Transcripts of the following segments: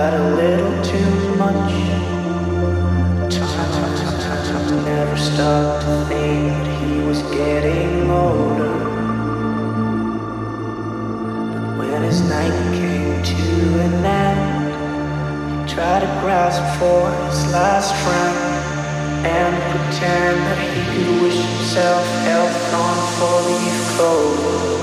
had a little too much time, never stopped to think he was getting older. When his night came to an end, he tried to grasp for his last friend and pretend that he could wish himself health on four-leaf clover.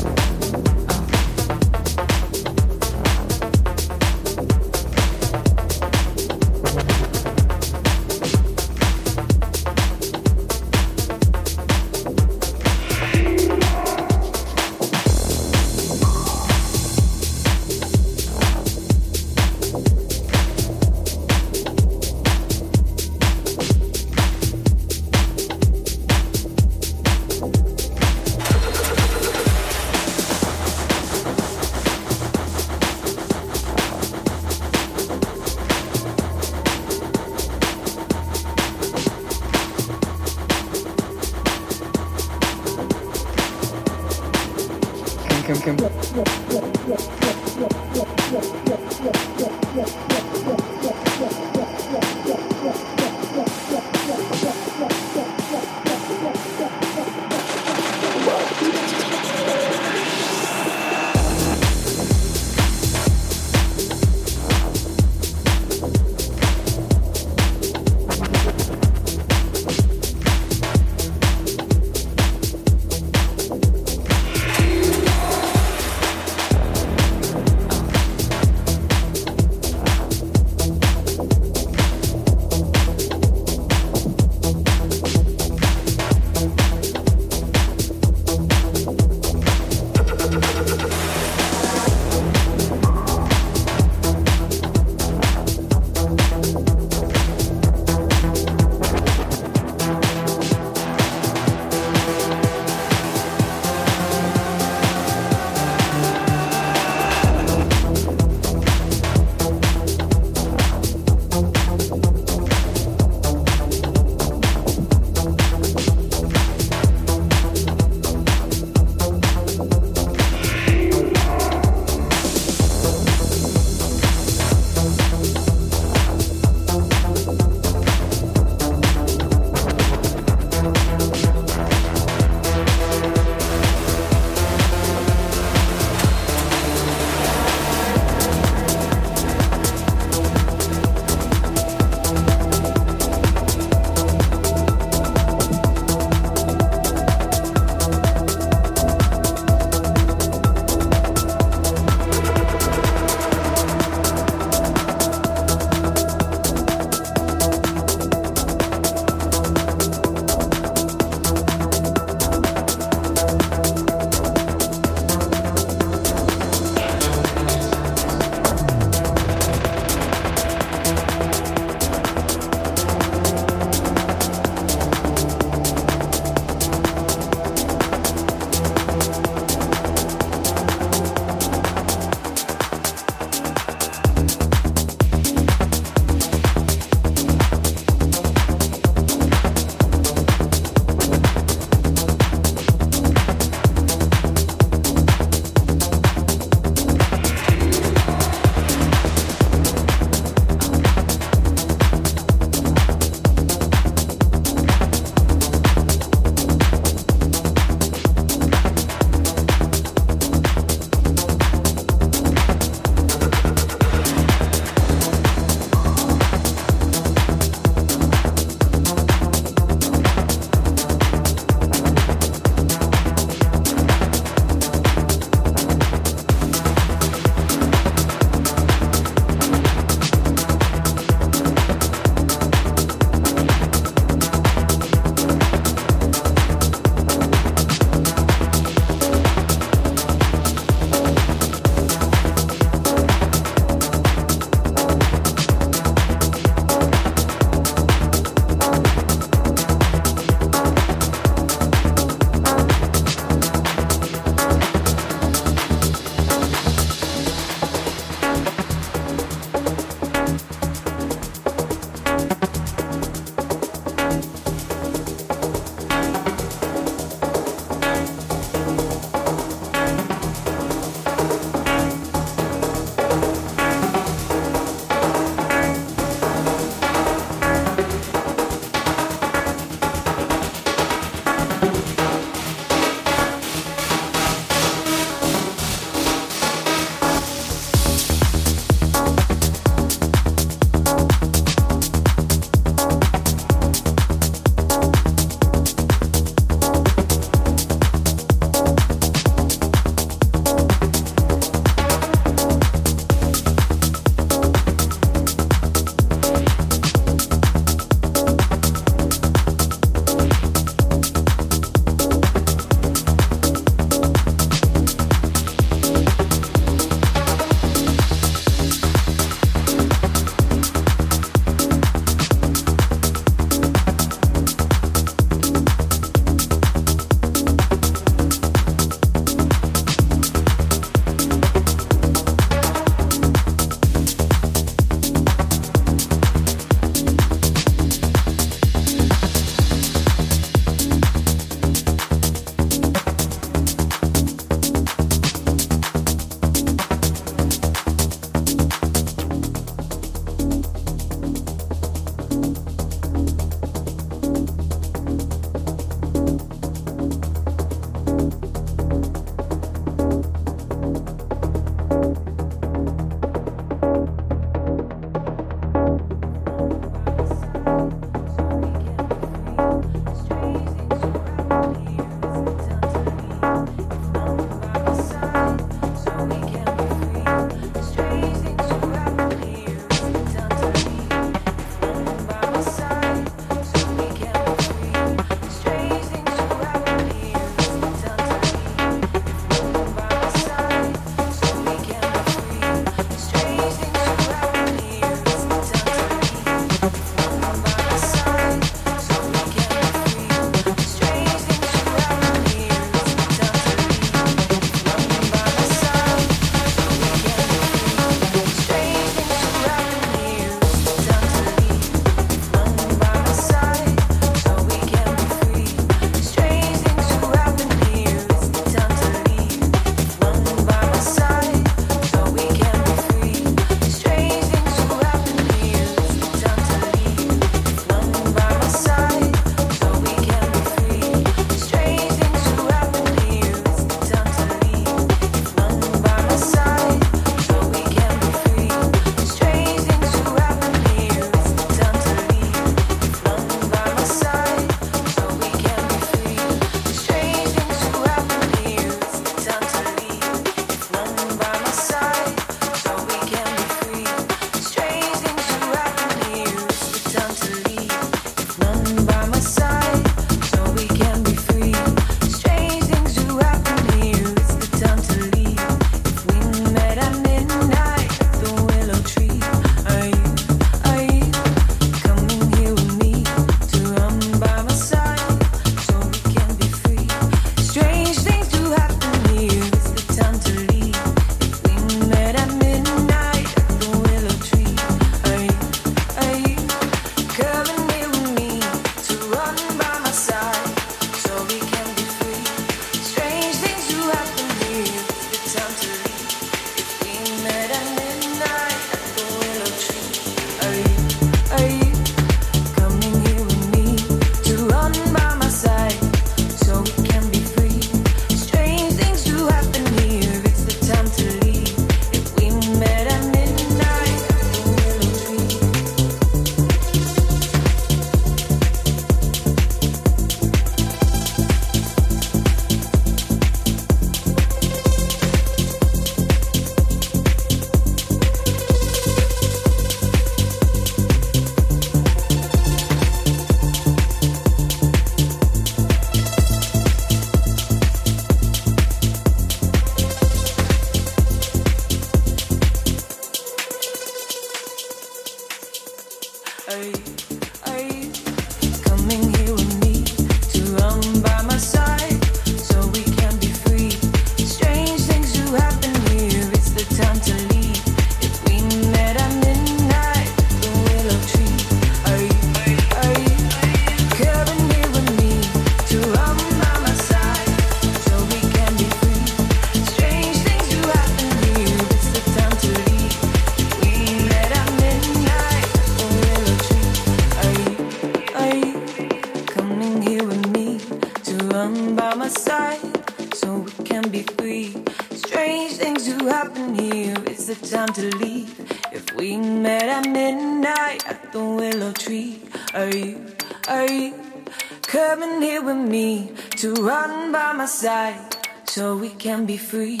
free.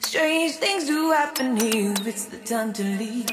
Strange things do happen here. It's the time to leave.